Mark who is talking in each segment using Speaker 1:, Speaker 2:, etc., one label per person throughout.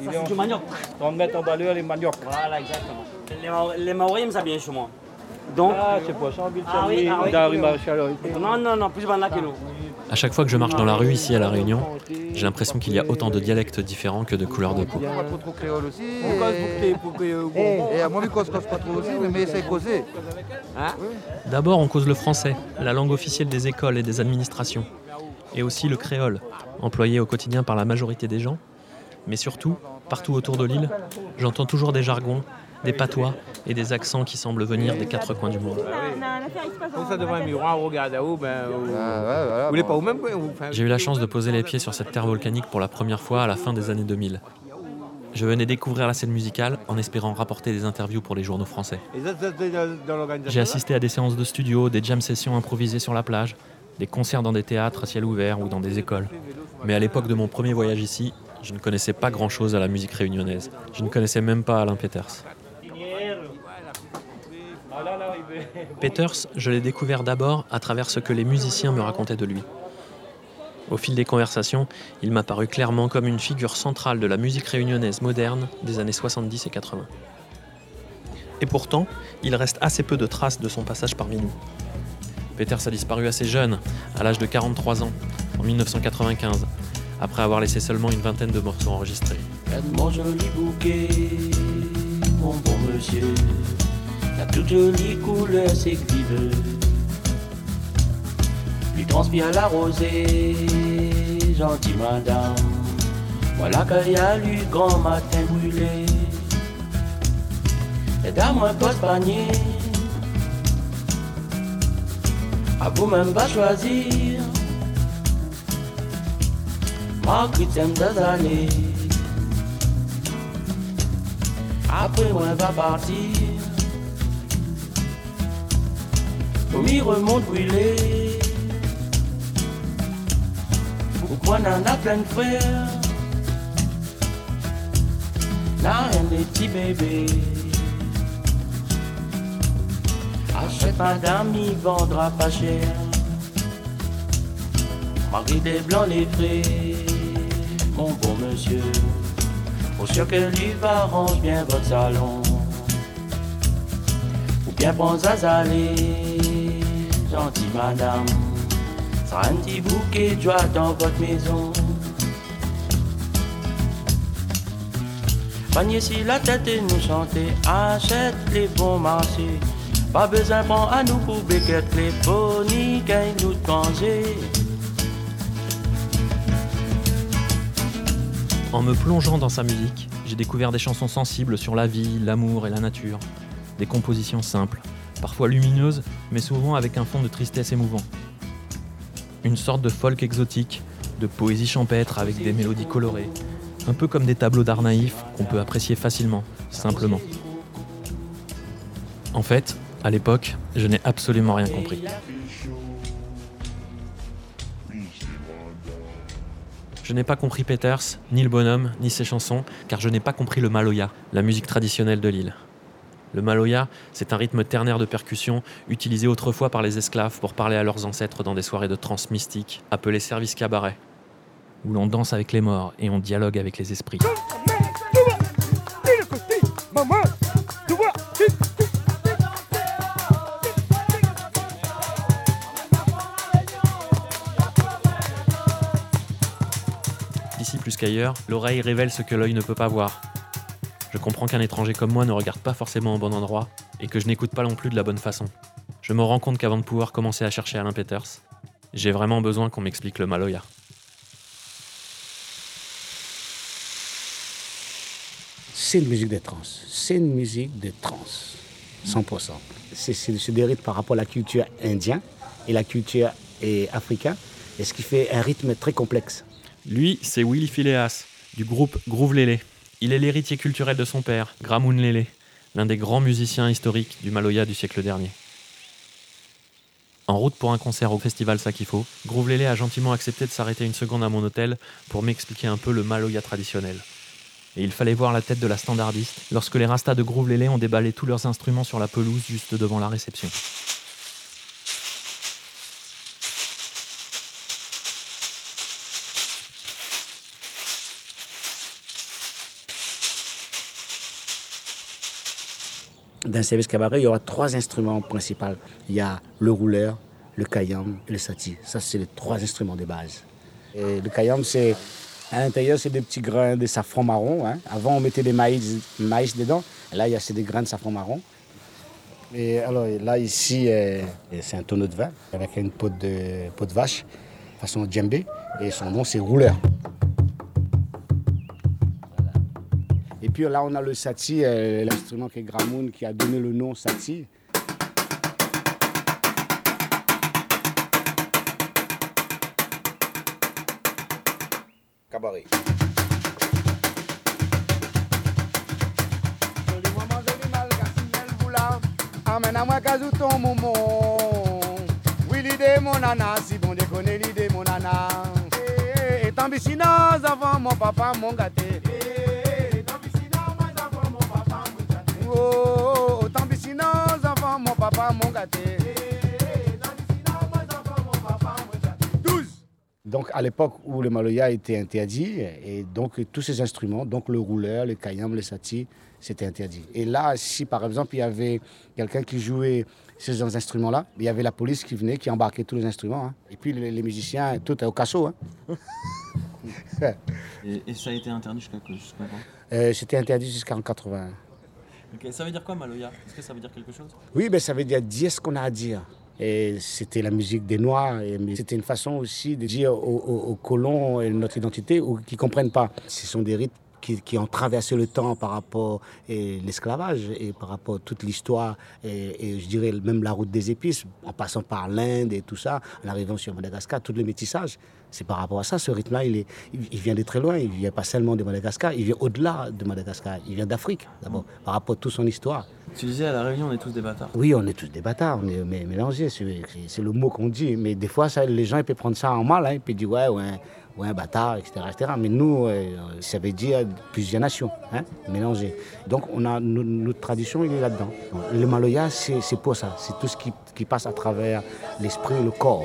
Speaker 1: Il
Speaker 2: Ça,
Speaker 1: est
Speaker 2: c'est du manioc.
Speaker 1: 30 mètres en bas, les manioc.
Speaker 2: Voilà, exactement. Les, Maor- les Maoris aiment ça bien chez moi. Donc,
Speaker 1: Ah, c'est pas ça,
Speaker 2: Ah oui, ah oui. Non, non, non, plus banal que nous.
Speaker 3: À chaque fois que je marche dans la rue ici à La Réunion, j'ai l'impression qu'il y a autant de dialectes différents que de couleurs de peau.
Speaker 4: Trop trop créole aussi.
Speaker 1: On
Speaker 4: je cause cause pas trop aussi, mais, mais essaye de causer.
Speaker 3: D'abord, on cause le français, la langue officielle des écoles et des administrations, et aussi le créole, employé au quotidien par la majorité des gens. Mais surtout, partout autour de l'île, j'entends toujours des jargons, des patois et des accents qui semblent venir des quatre coins du monde. J'ai eu la chance de poser les pieds sur cette terre volcanique pour la première fois à la fin des années 2000. Je venais découvrir la scène musicale en espérant rapporter des interviews pour les journaux français. J'ai assisté à des séances de studio, des jam sessions improvisées sur la plage, des concerts dans des théâtres à ciel ouvert ou dans des écoles. Mais à l'époque de mon premier voyage ici, je ne connaissais pas grand-chose à la musique réunionnaise. Je ne connaissais même pas Alain Peters. Peters, je l'ai découvert d'abord à travers ce que les musiciens me racontaient de lui. Au fil des conversations, il m'a paru clairement comme une figure centrale de la musique réunionnaise moderne des années 70 et 80. Et pourtant, il reste assez peu de traces de son passage parmi nous. Peters a disparu assez jeune, à l'âge de 43 ans, en 1995, après avoir laissé seulement une vingtaine de morceaux enregistrés.
Speaker 5: Mon joli bouquet, mon bon monsieur, la toute jolie couleur vive. Lui transpire la rosée, gentille madame. Voilà qu'il y a lu grand matin brûlé. Et dans mon poste panier, à vous même pas choisir. Marguerite aime des années. Après moi va partir. M'y remonte brûlé Pourquoi n'en a plein de frères? N'a rien des petits bébés Achète madame, il vendra pas cher. Marie des blancs les frais Mon bon monsieur pour sûr que lui arrange bien votre salon. Ou bien prends à aller, gentille madame. Ça un petit bouquet de joie dans votre maison. Panier si la tête et nous chanter, achète les bons marchés. Pas besoin prendre à nous pour béquette les gagne nous de manger.
Speaker 3: En me plongeant dans sa musique, j'ai découvert des chansons sensibles sur la vie, l'amour et la nature. Des compositions simples, parfois lumineuses, mais souvent avec un fond de tristesse émouvant. Une sorte de folk exotique, de poésie champêtre avec des mélodies colorées, un peu comme des tableaux d'art naïfs qu'on peut apprécier facilement, simplement. En fait, à l'époque, je n'ai absolument rien compris. Je n'ai pas compris Peters, ni le bonhomme, ni ses chansons, car je n'ai pas compris le maloya, la musique traditionnelle de l'île. Le maloya, c'est un rythme ternaire de percussion utilisé autrefois par les esclaves pour parler à leurs ancêtres dans des soirées de trance mystique appelées service cabaret, où l'on danse avec les morts et on dialogue avec les esprits. Qu'ailleurs, l'oreille révèle ce que l'œil ne peut pas voir. Je comprends qu'un étranger comme moi ne regarde pas forcément au bon endroit et que je n'écoute pas non plus de la bonne façon. Je me rends compte qu'avant de pouvoir commencer à chercher Alain Peters, j'ai vraiment besoin qu'on m'explique le maloya.
Speaker 6: c'est une musique de trance. C'est une musique de trance. 100%. C'est- des rythmes par rapport à la culture indienne et la culture eh, africaine, et ce qui fait un rythme très complexe.
Speaker 3: Lui, c'est Willy Phileas, du groupe Groove Lélé. Il est l'héritier culturel de son père, Gramoun Lélé, l'un des grands musiciens historiques du Maloya du siècle dernier. En route pour un concert au festival Sakifo, Groove Lélé a gentiment accepté de s'arrêter une seconde à mon hôtel pour m'expliquer un peu le Maloya traditionnel. Et il fallait voir la tête de la standardiste lorsque les rastas de Groove Lélé ont déballé tous leurs instruments sur la pelouse juste devant la réception.
Speaker 6: D'un service cabaret, il y aura trois instruments principaux. Il y a le rouleur, le kayam et le sati. Ça, c'est les trois instruments de base. Le kayam, c'est à l'intérieur, c'est des petits grains de safran marron. hein. Avant, on mettait des maïs, maïs dedans. Là, il y a des grains de safran marron. Et alors là, ici, euh, c'est un tonneau de vin avec une peau de, peau de vache, façon djembé. Et son nom, c'est rouleur. Et puis là, on a le sati, euh, l'instrument qui est Gramoun, qui a donné le nom sati. Cabaret. Amène-moi casou ton moumon. Oui, l'idée mon nana, si bon déconne l'idée mon nana. Et tant avant mon papa mon gâté. Oh, tant bichinos avant mon papa mon gâté. 12. Donc à l'époque où le maloya était interdit, et donc tous ces instruments, donc le rouleur, le kayam, le sati, c'était interdit. Et là, si par exemple il y avait quelqu'un qui jouait ces instruments-là, il y avait la police qui venait, qui embarquait tous les instruments. hein. Et puis les, les musiciens, tout est au cachot. hein.
Speaker 7: Et, et ça a été interdit jusqu'à jusqu'à quand?
Speaker 6: Euh, c'était interdit jusqu'en 80.
Speaker 7: Ça veut dire quoi Maloya? Est-ce que ça veut dire quelque chose?
Speaker 6: Oui, ben, ça veut dire dire ce qu'on a à dire. Et c'était la musique des Noirs, mais c'était une façon aussi de dire aux, colons notre identité ou qui ne comprennent pas. Ce sont des rites qui, qui ont traversé le temps par rapport à l'esclavage et par rapport à toute l'histoire et, et je dirais même la route des épices, en passant par l'Inde et tout ça, en arrivant sur Madagascar, tout le métissage. C'est par rapport à ça, ce rythme-là, il, est, il, vient de très loin, il vient pas seulement de Madagascar, il vient au-delà de Madagascar, il vient d'Afrique d'abord, par rapport à toute son histoire.
Speaker 7: Tu disais à la Réunion, on est tous des bâtards.
Speaker 6: Oui, on est tous des bâtards, on est mé- mélangés, c'est c'est le mot qu'on dit. Mais des fois, ça, les gens ils peuvent prendre ça en mal, hein, ils peuvent dire ouais, ouais, ouais, un bâtard, etc., etc. Mais nous, euh, ça veut dire plusieurs nations, hein, mélangées. Donc, on a, no- notre tradition, il est là-dedans. Le maloya, c'est c'est pour ça. C'est tout ce qui, qui passe à travers l'esprit et le corps,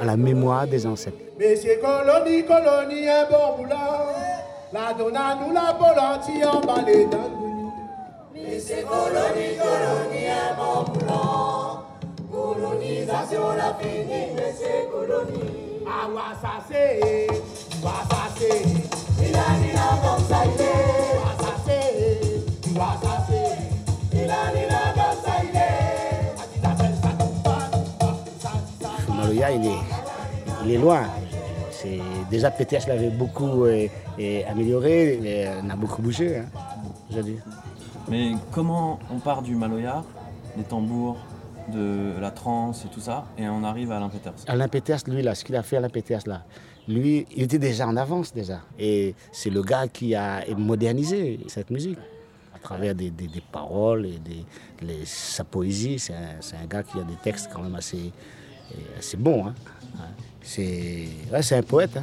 Speaker 6: à la mémoire des ancêtres.
Speaker 8: Monsieur colonie, colonie, un bon boulot. La donna nous la volontiers emballée dans le goût. Monsieur colonie, colonie, un bon boulot. Colonisation la finie, colonie. Ça c'est, ouais,
Speaker 6: maloya, il est, il est loin. C'est- Déjà, PTH l'avait beaucoup euh, amélioré, euh, on a beaucoup bougé, hein, aujourd'hui.
Speaker 7: Mais comment on part du Maloya, des tambours, de la trance et tout ça, et on arrive à l'Impéters
Speaker 6: Alain Peters, lui, là, ce qu'il a fait, Alain Peters, là, lui, il était déjà en avance, déjà. Et c'est le gars qui a modernisé cette musique à travers des, paroles et des, sa poésie. C'est un, gars qui a des textes quand même assez, euh, assez bons. hein. C'est un poète. hein.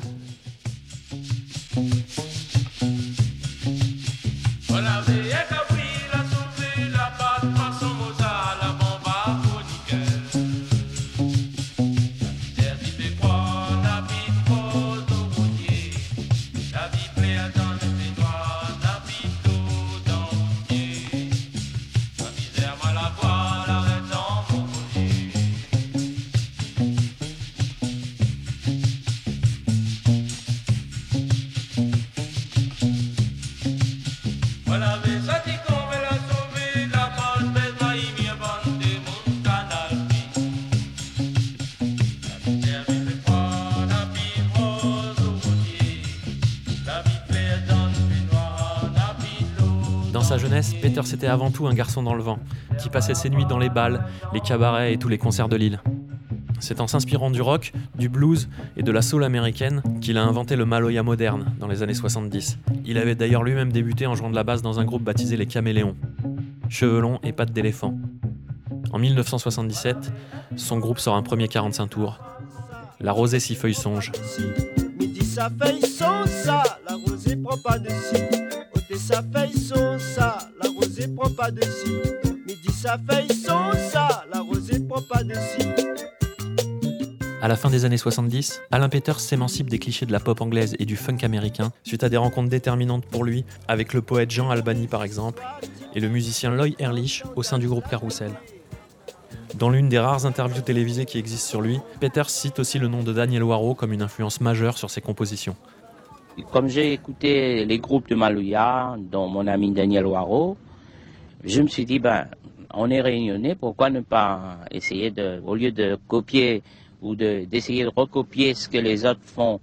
Speaker 3: Jeunesse, Peter c'était avant tout un garçon dans le vent, qui passait ses nuits dans les bals, les cabarets et tous les concerts de l'île. C'est en s'inspirant du rock, du blues et de la soul américaine qu'il a inventé le maloya moderne dans les années 70. Il avait d'ailleurs lui-même débuté en jouant de la basse dans un groupe baptisé les Caméléons. Cheveux longs et pattes d'éléphant. En 1977, son groupe sort un premier 45 tours. La rosée six feuilles songe.
Speaker 9: Sa feuille son ça, la rosée prend pas de ci. Ôtez sa feuille son ça, la rosée prend pas de ci. Midi sa feuille son ça, la rosée prend pas de ci.
Speaker 3: À la fin des années 70, Alain Peters s'émancipe des clichés de la pop anglaise et du funk américain suite à des rencontres déterminantes pour lui avec le poète Jean Albany par exemple et le musicien Lloyd Ehrlich au sein du groupe Carousel. Dans l'une des rares interviews télévisées qui existent sur lui, Peters cite aussi le nom de Daniel Waro comme une influence majeure sur ses compositions.
Speaker 10: Comme j'ai écouté les groupes de Malouya, dont mon ami Daniel Waro, je me suis dit, ben, on est réunionnais, pourquoi ne pas essayer de, au lieu de copier ou de- d'essayer de, recopier ce que les autres font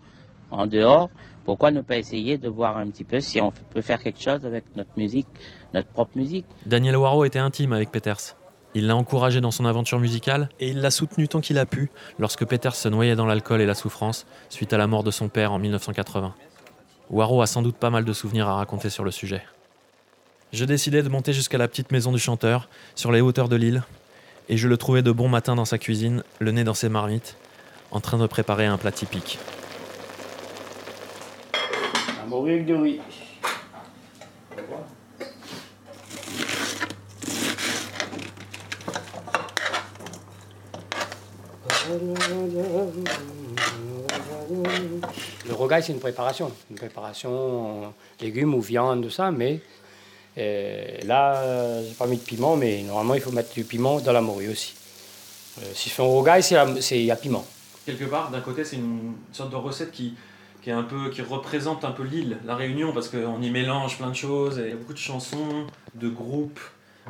Speaker 10: en dehors, pourquoi ne pas essayer de voir un petit peu si on peut faire quelque chose avec notre musique, notre propre musique?
Speaker 3: Daniel Waro était intime avec Peters. Il l'a encouragé dans son aventure musicale et il l'a soutenu tant qu'il a pu lorsque Peters se noyait dans l'alcool et la souffrance suite à la mort de son père en 1980. Waro a sans doute pas mal de souvenirs à raconter sur le sujet. Je décidai de monter jusqu'à la petite maison du chanteur, sur les hauteurs de l'île, et je le trouvais de bon matin dans sa cuisine, le nez dans ses marmites, en train de préparer un plat typique.
Speaker 2: Un morue avec du riz.
Speaker 11: Le rogaille, c'est une préparation. Une préparation en légumes ou viande, tout ça, mais euh, là, euh, j'ai pas mis de piment, mais normalement, il faut mettre du piment dans la morue aussi. Euh, si je fais un rogaille, c'est la- c'est- il y a piment.
Speaker 3: Quelque part, d'un côté, c'est une sorte de recette qui, qui, est un peu, qui représente un peu l'île, la Réunion, parce qu'on y mélange plein de choses. et Il y a beaucoup de chansons, de groupes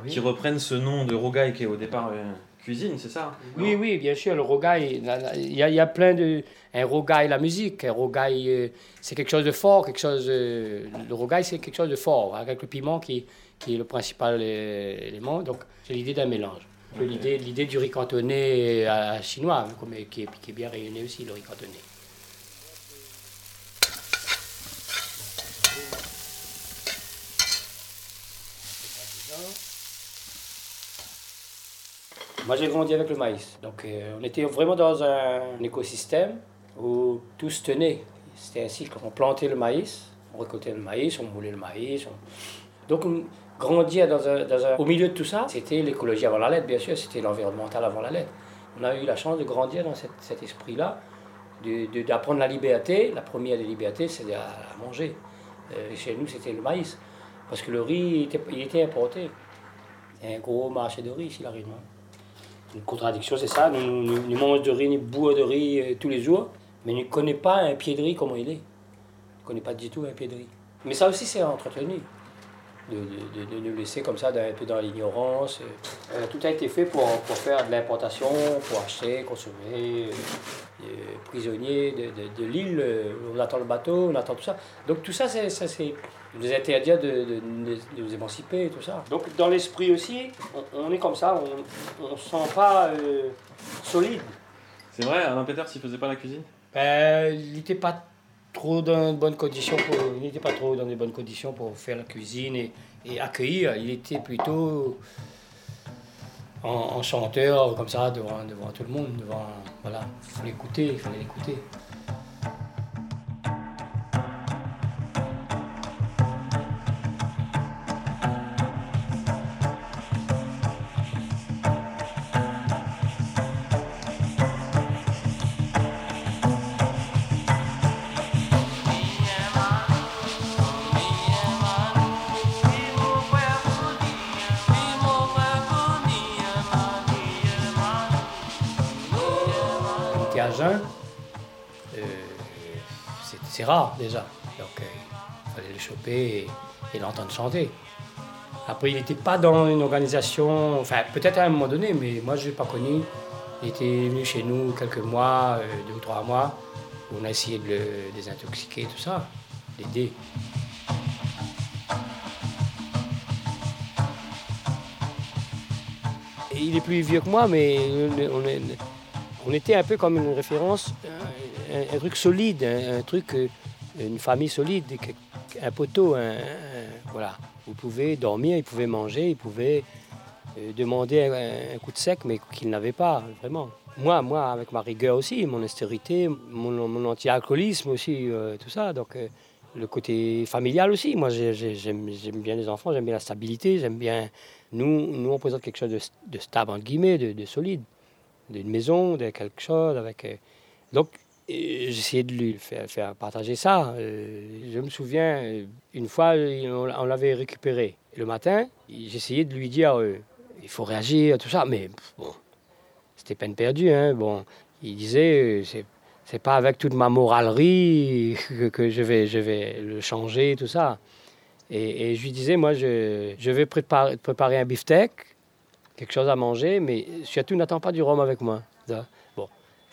Speaker 11: Oui.
Speaker 3: qui reprennent ce nom de Rogaï qui est au départ euh, cuisine, c'est ça
Speaker 11: Oui, oui, bien sûr, le rogaille, il y, a- il y a plein de... Un rogaille, la musique, un rogaille, euh, c'est quelque chose de fort, quelque chose... euh, le rogaille, c'est quelque chose de fort, avec le piment qui, qui est le principal euh, élément. Donc, c'est l'idée d'un mélange. L'idée, l'idée du riz cantonné à, chinois, comme, qui, est, qui est bien rayonné aussi, le riz cantonné. Moi, j'ai grandi avec le maïs. Donc, euh, on était vraiment dans un écosystème où tout se tenait. C'était ainsi qu'on plantait le maïs, on récoltait le maïs, on moulait le maïs. on- Donc, on grandir dans un, dans un- au milieu de tout ça, c'était l'écologie avant la lettre, bien sûr, c'était l'environnemental avant la lettre. On a eu la chance de grandir dans cet, esprit-là, d'apprendre la liberté. La première des libertés, c'est à, manger. Euh, chez nous, c'était le maïs. Parce que le riz, était, il était importé. Il y a un gros marché de riz ici, la Réunion. Une contradiction, c'est ça. Nous, nous, nous mangeons de riz, nous bois de riz euh, tous les jours, mais nous ne connaissons pas un pied de riz comment il est. On ne connaît pas du tout un pied de riz. Mais ça aussi, c'est entretenu. De, de, nous laisser comme ça, un peu dans l'ignorance. Euh, tout a été fait pour, faire de l'importation, pour acheter, consommer, euh, prisonniers de, de, de l'île. euh, On attend le bateau, on attend tout ça. Donc tout ça, c'est ça, c'est nous interdire de, de, de- de nous émanciper et tout ça. Donc dans l'esprit aussi, on, on est comme ça, on ne se sent pas euh, solide.
Speaker 3: C'est vrai, Alain Peters, il faisait pas la cuisine?
Speaker 11: Ben, il n'était pas trop dans de bonnes conditions pour, il n'était pas trop dans de bonnes conditions pour faire la cuisine et, et accueillir. Il était plutôt en, chanteur comme ça devant, devant tout le monde, devant voilà, il fallait l'écouter, il fallait l'écouter. C'est- rare déjà. Donc euh, il fallait le choper et, l'entendre chanter. Après, il n'était pas dans une organisation, enfin peut-être à un moment donné, mais moi je ne l'ai pas connu. Il était venu chez nous quelques mois, euh, deux ou trois mois, où on a essayé de le désintoxiquer, tout ça, l'aider. Il est plus vieux que moi, mais on, était un peu comme une référence, un, truc solide, un, truc, euh, une famille solide, un poteau, voilà. Vous pouvez dormir, il pouvait manger, il pouvait euh, demander un, coup de sec, mais qu'il n'avait pas, vraiment. Moi, moi, avec ma rigueur aussi, mon austérité, mon, anti-alcoolisme aussi, euh, tout ça, donc le côté familial aussi. Moi, j'ai- j'ai- j'aime bien les enfants, j'aime bien la stabilité, j'aime bien... Nous, nous, on présente quelque chose de, stable, entre guillemets, de, de solide. d'une maison, de quelque chose. Avec, donc, j'essayais de lui faire, partager ça. Euh, je me souviens, euh, une fois, on, l'avait récupéré. Le matin, j'essayais de lui dire euh, il faut réagir, tout ça, mais bon, c'était peine perdue. Hein, bon, il disait c'est pas avec toute ma moralerie que, je, vais, je vais le changer, tout ça. Et, je lui disais moi, je, je vais préparer, préparer un beefsteak, quelque chose à manger, mais surtout n'attends pas du rhum avec moi. Bon,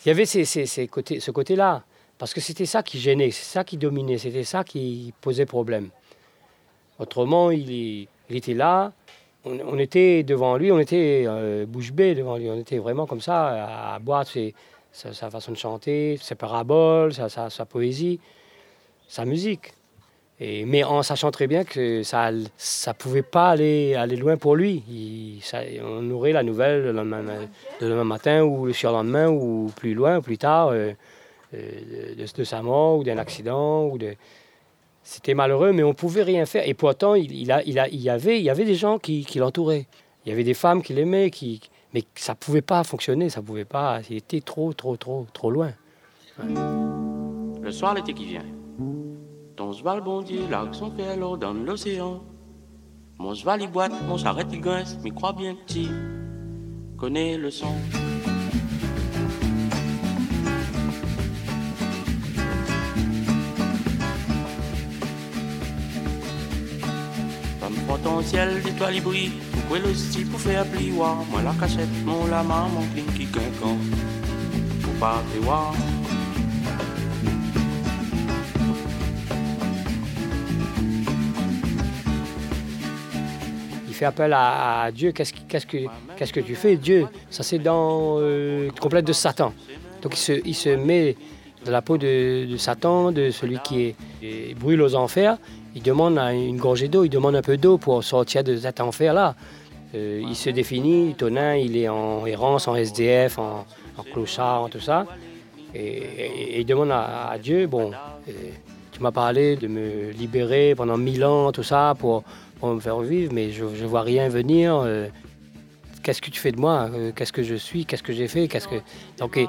Speaker 11: il y avait ces, ces- côtés, ce côté-là, parce que c'était ça qui gênait, c'est ça qui dominait, c'était ça qui posait problème. Autrement, il, il était là, on, était devant lui, on était euh, bouche bée devant lui, on était vraiment comme ça, à, boire sa, sa façon de chanter, ses paraboles, sa- sa poésie, sa musique. Mais en sachant très bien que ça ne pouvait pas aller, aller loin pour lui. On aurait la nouvelle le lendemain, le lendemain matin ou le surlendemain ou plus loin, plus tard, euh, euh, de, sa mort ou d'un accident. C'était malheureux, mais on ne pouvait rien faire. Et pourtant, il, a, il, a, il, y avait, il y avait des gens qui, l'entouraient. Il y avait des femmes qui l'aimaient, mais ça ne pouvait pas fonctionner, ça pouvait pas. Il était trop, trop, trop, trop loin.
Speaker 5: Le soir, l'été qui vient. Ton cheval bondier, là, son fait l'eau dans l'océan. Mon cheval, il boite, mon charrette, il grince, mais crois bien tu connais le son. Femme potentielle d'étoiles, il brille. Pourquoi le style pour faire plier? Moi, la cachette, mon lama, mon qui quinquant. Pour pas voir.
Speaker 11: Fait appel à, Dieu. Qu'est-ce, que, tu fais, Dieu? Ça, c'est dans euh, complète de Satan. Donc, il se, met dans la peau de, Satan, de celui qui est, brûle aux enfers. Il demande une gorgée d'eau, il demande un peu d'eau pour sortir de cet enfer-là. Euh, il se définit, Tonin, il est en errance, en SDF, en, clochard, en tout ça. Et, il demande à, à Dieu, bon, euh, tu m'as parlé de me libérer pendant mille ans, tout ça, pour, me faire vivre, mais je vois rien venir. euh, qu'est-ce que tu fais de moi Euh, Qu'est-ce que je suis Qu'est-ce que j'ai fait Qu'est-ce que... Donc,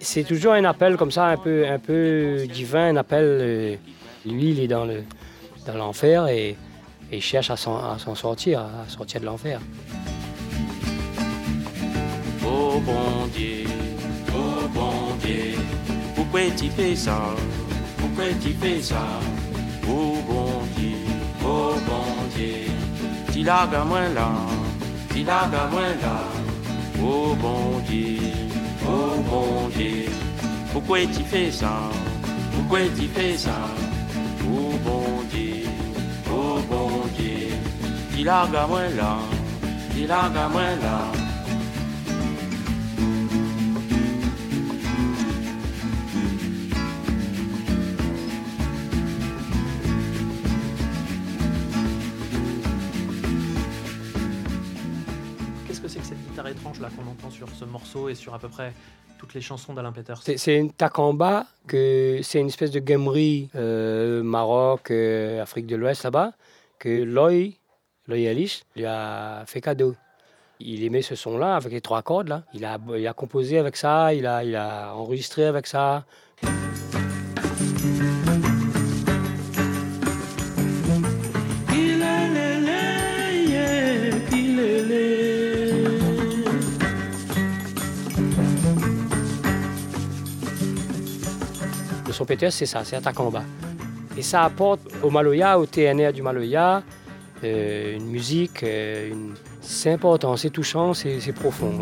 Speaker 11: c'est toujours un appel comme ça, un peu, un peu divin, un appel. euh, lui, il est dans le dans l'enfer et, et cherche à s'en, sortir, à sortir de l'enfer.
Speaker 5: Oh bon Dieu, oh bon Dieu, pourquoi tu fais ça? Pourquoi tu fais ça? Oh bon Dieu, tu l'as moi là, tu l'as moi là. Oh bon Dieu, oh bon Dieu, pourquoi tu fais ça? Pourquoi tu fais ça? Oh bon Dieu, oh bon Dieu, tu l'as moi là, tu l'as moi là.
Speaker 3: Étrange là qu'on entend sur ce morceau et sur à peu près toutes les chansons d'Alain Peters
Speaker 11: C'est, une takamba, que c'est une espèce de gamerie euh, Maroc, euh, Afrique de l'Ouest là-bas, que Loy, Loy Alice, lui a fait cadeau. Il aimait ce son-là avec les trois cordes là. Il a, il a composé avec ça, il a, il a enregistré avec ça. C'est ça, c'est un takamba. Et ça apporte au Maloya, au TNR du Maloya, euh, une musique, euh, une- c'est important, c'est touchant, c'est profond.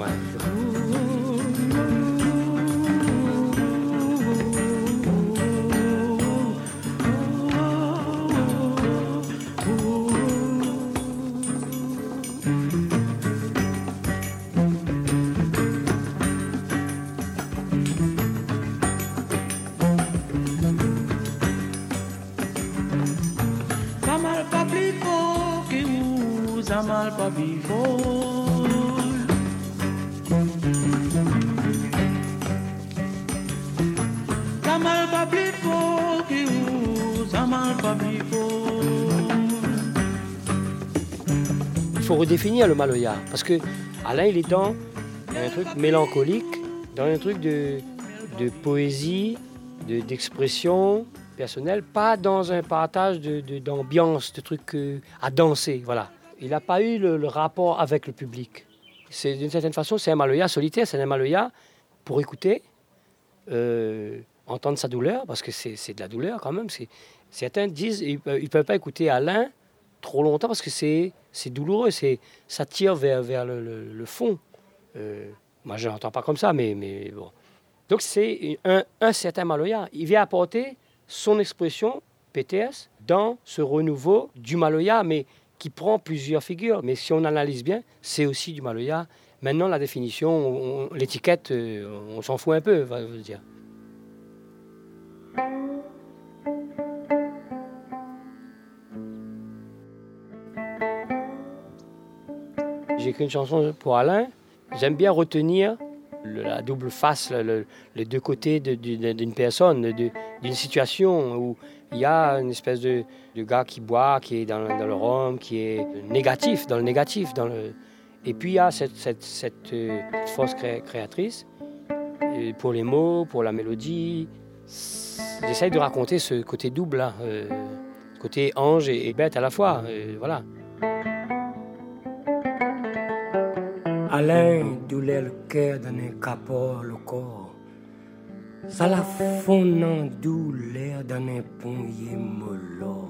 Speaker 11: Faut redéfinir le Maloya, parce que Alain, il est dans un truc mélancolique, dans un truc de, de poésie, de- d'expression personnelle, pas dans un partage de- de- d'ambiance, de, trucs euh, à danser. Voilà. Il n'a pas eu le, rapport avec le public. C'est d'une certaine façon, c'est un Maloya solitaire, c'est un Maloya pour écouter, euh, entendre sa douleur, parce que c'est de la douleur quand même. Certains disent qu'ils ne peuvent pas écouter Alain trop longtemps parce que c'est c'est douloureux, c'est ça tire vers, vers le, fond. Euh, moi, je n'entends pas comme ça, mais, mais bon. Donc, c'est un, certain Maloya. Il vient apporter son expression, PTS, dans ce renouveau du Maloya, mais qui prend plusieurs figures. Mais si on analyse bien, c'est aussi du Maloya. Maintenant, la définition, on- on- l'étiquette, euh, on s'en fout un peu, va dire. J'ai écrit une chanson pour Alain. J'aime bien retenir la double face, le- le- les deux côtés d'une personne, d'une situation où il y a une espèce de, gars qui boit, qui est dans, le rhum, qui est négatif, dans le négatif. Et puis il y a cette, euh, force cré- créatrice pour les mots, pour la mélodie. J'essaye de raconter ce côté double, euh, côté ange et, et bête à la fois. euh, voilà.
Speaker 12: Alain doulait le cœur d'un capot le corps. Ça la fond en douleur d'un ponye mollo.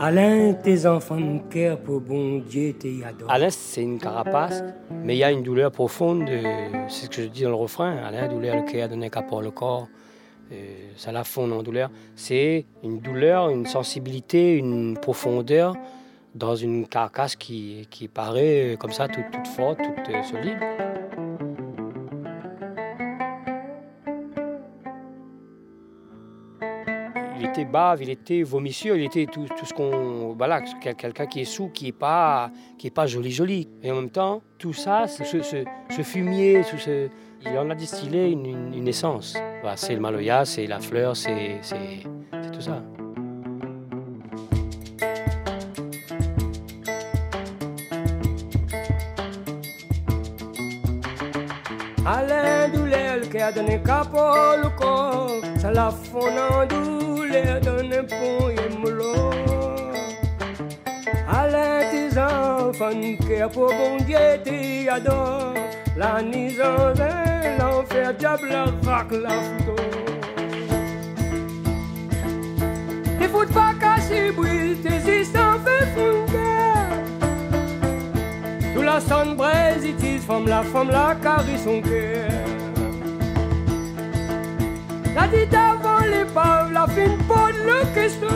Speaker 12: Alain, tes enfants de cœur pour bon Dieu t'y adore.
Speaker 11: Alain, c'est une carapace, mais il y a une douleur profonde. euh, c'est ce que je dis dans le refrain. Alain, douleur le cœur, qu'à pour le corps. euh, ça la fonde en douleur. C'est une douleur, une sensibilité, une profondeur dans une carcasse qui, qui paraît euh, comme ça, toute, toute forte, toute euh, solide. Il était bave, il était vomissure, il était tout, tout ce qu'on. Voilà, quel- quelqu'un qui est sous, qui n'est pas, pas joli, joli. Et en même temps, tout ça, ce, ce- ce fumier, tout ce, il en a distillé une, une- essence. C'est le maloya, c'est la fleur, c'est tout ça.
Speaker 12: Alain douleur le cœur d'un capot le corps. Ça la fond en douleur d'un ponye mollo. Alain, tes enfants de cœur pour bon Dieu t'y adore. La nuisance, l'enfer, diable, la vaque, la photo. Ne faut pas casser bruit, tes histoires fait fondre. La sonne braise, it is femme la femme la carrie son cœur. La dit avant les pauvres, la fine peau le question.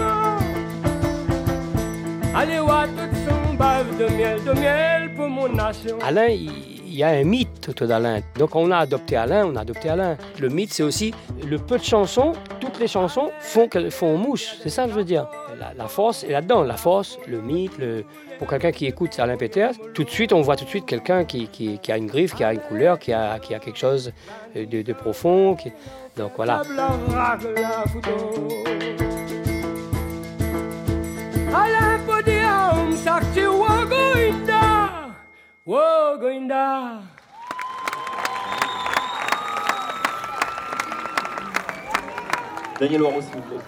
Speaker 12: Allez, toute son bave de miel, de miel pour mon nation.
Speaker 11: Alain, il y a un mythe autour d'Alain. Donc on a adopté Alain, on a adopté Alain. Le mythe, c'est aussi le peu de chansons, toutes les chansons font, font mouche. C'est ça que je veux dire. La, la force est là-dedans. La force, le mythe, le... pour quelqu'un qui écoute Alain Peters, tout de suite, on voit tout de suite quelqu'un qui, qui- qui a une griffe, qui a une couleur, qui a, qui a quelque chose de, de profond. qui- Donc voilà.
Speaker 13: Daniel Waro, s'il vous plaît.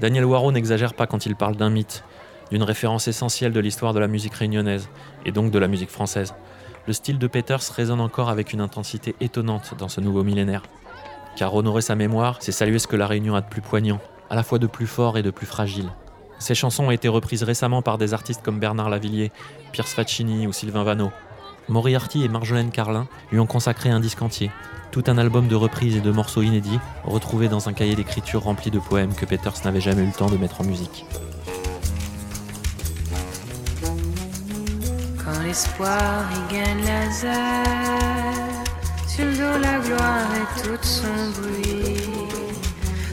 Speaker 3: Daniel Waro n'exagère pas quand il parle d'un mythe, d'une référence essentielle de l'histoire de la musique réunionnaise, et donc de la musique française. Le style de Peters résonne encore avec une intensité étonnante dans ce nouveau millénaire. Car honorer sa mémoire, c'est saluer ce que la Réunion a de plus poignant, à la fois de plus fort et de plus fragile. Ces chansons ont été reprises récemment par des artistes comme Bernard Lavillier, Pierce Faccini ou Sylvain Vanneau. Moriarty et Marjolaine Carlin lui ont consacré un disque entier, tout un album de reprises et de morceaux inédits, retrouvés dans un cahier d'écriture rempli de poèmes que Peters n'avait jamais eu le temps de mettre en musique.
Speaker 14: Quand l'espoir y gagne Lazare, sur le dos la gloire et tout son bruit.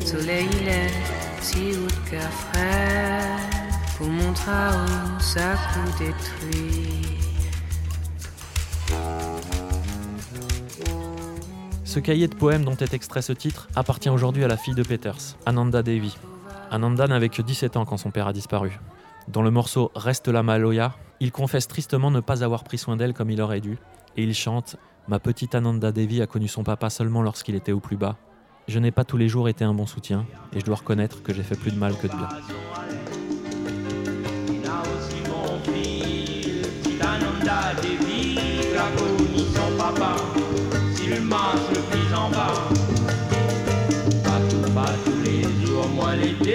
Speaker 14: Soleil il est si haut frère, pour montrer où ça coup détruit.
Speaker 3: Ce cahier de poèmes dont est extrait ce titre appartient aujourd'hui à la fille de Peters, Ananda Devi. Ananda n'avait que 17 ans quand son père a disparu. Dans le morceau Reste la Maloya, il confesse tristement ne pas avoir pris soin d'elle comme il aurait dû, et il chante ma petite Ananda Devi a connu son papa seulement lorsqu'il était au plus bas. Je n'ai pas tous les jours été un bon soutien, et je dois reconnaître que j'ai fait plus de mal que de bien.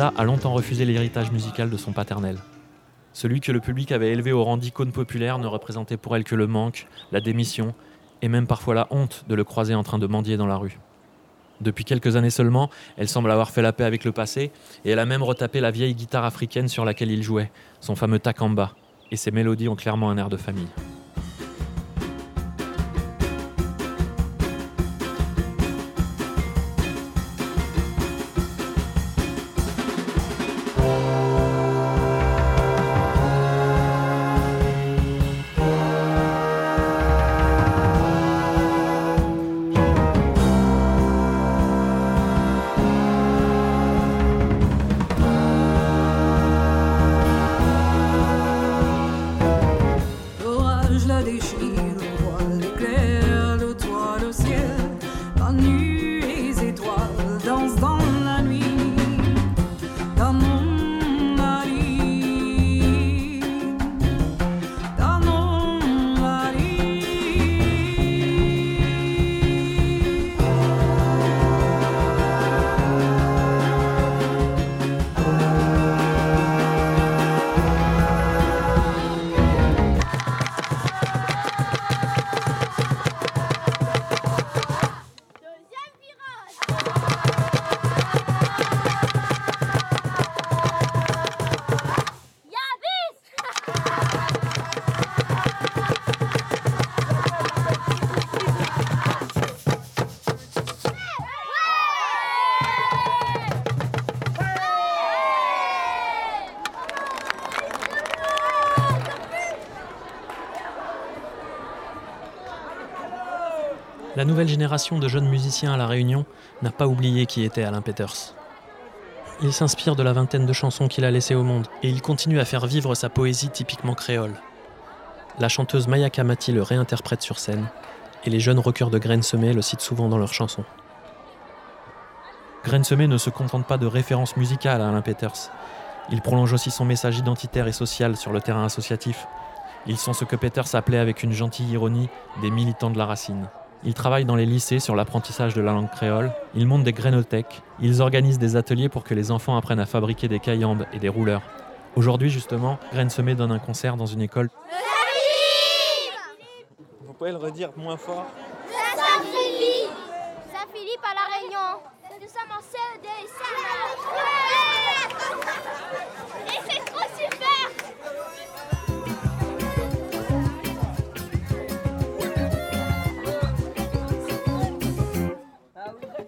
Speaker 3: a longtemps refusé l'héritage musical de son paternel. Celui que le public avait élevé au rang d'icône populaire ne représentait pour elle que le manque, la démission et même parfois la honte de le croiser en train de mendier dans la rue. Depuis quelques années seulement, elle semble avoir fait la paix avec le passé et elle a même retapé la vieille guitare africaine sur laquelle il jouait, son fameux takamba, et ses mélodies ont clairement un air de famille. Nouvelle génération de jeunes musiciens à La Réunion n'a pas oublié qui était Alain Peters. Il s'inspire de la vingtaine de chansons qu'il a laissées au monde et il continue à faire vivre sa poésie typiquement créole. La chanteuse Maya Kamati le réinterprète sur scène et les jeunes rockers de Graines le citent souvent dans leurs chansons. Graines ne se contente pas de références musicales à Alain Peters. Il prolonge aussi son message identitaire et social sur le terrain associatif. Ils sont ce que Peters appelait avec une gentille ironie des militants de la racine. Ils travaillent dans les lycées sur l'apprentissage de la langue créole, ils montent des grainothèques, ils organisent des ateliers pour que les enfants apprennent à fabriquer des caillambes et des rouleurs. Aujourd'hui, justement, Graines Semées donne un concert dans une école.
Speaker 1: Vous pouvez le redire moins fort.
Speaker 15: Saint-Philippe. Saint-Philippe à La Réunion. Nous sommes en CED et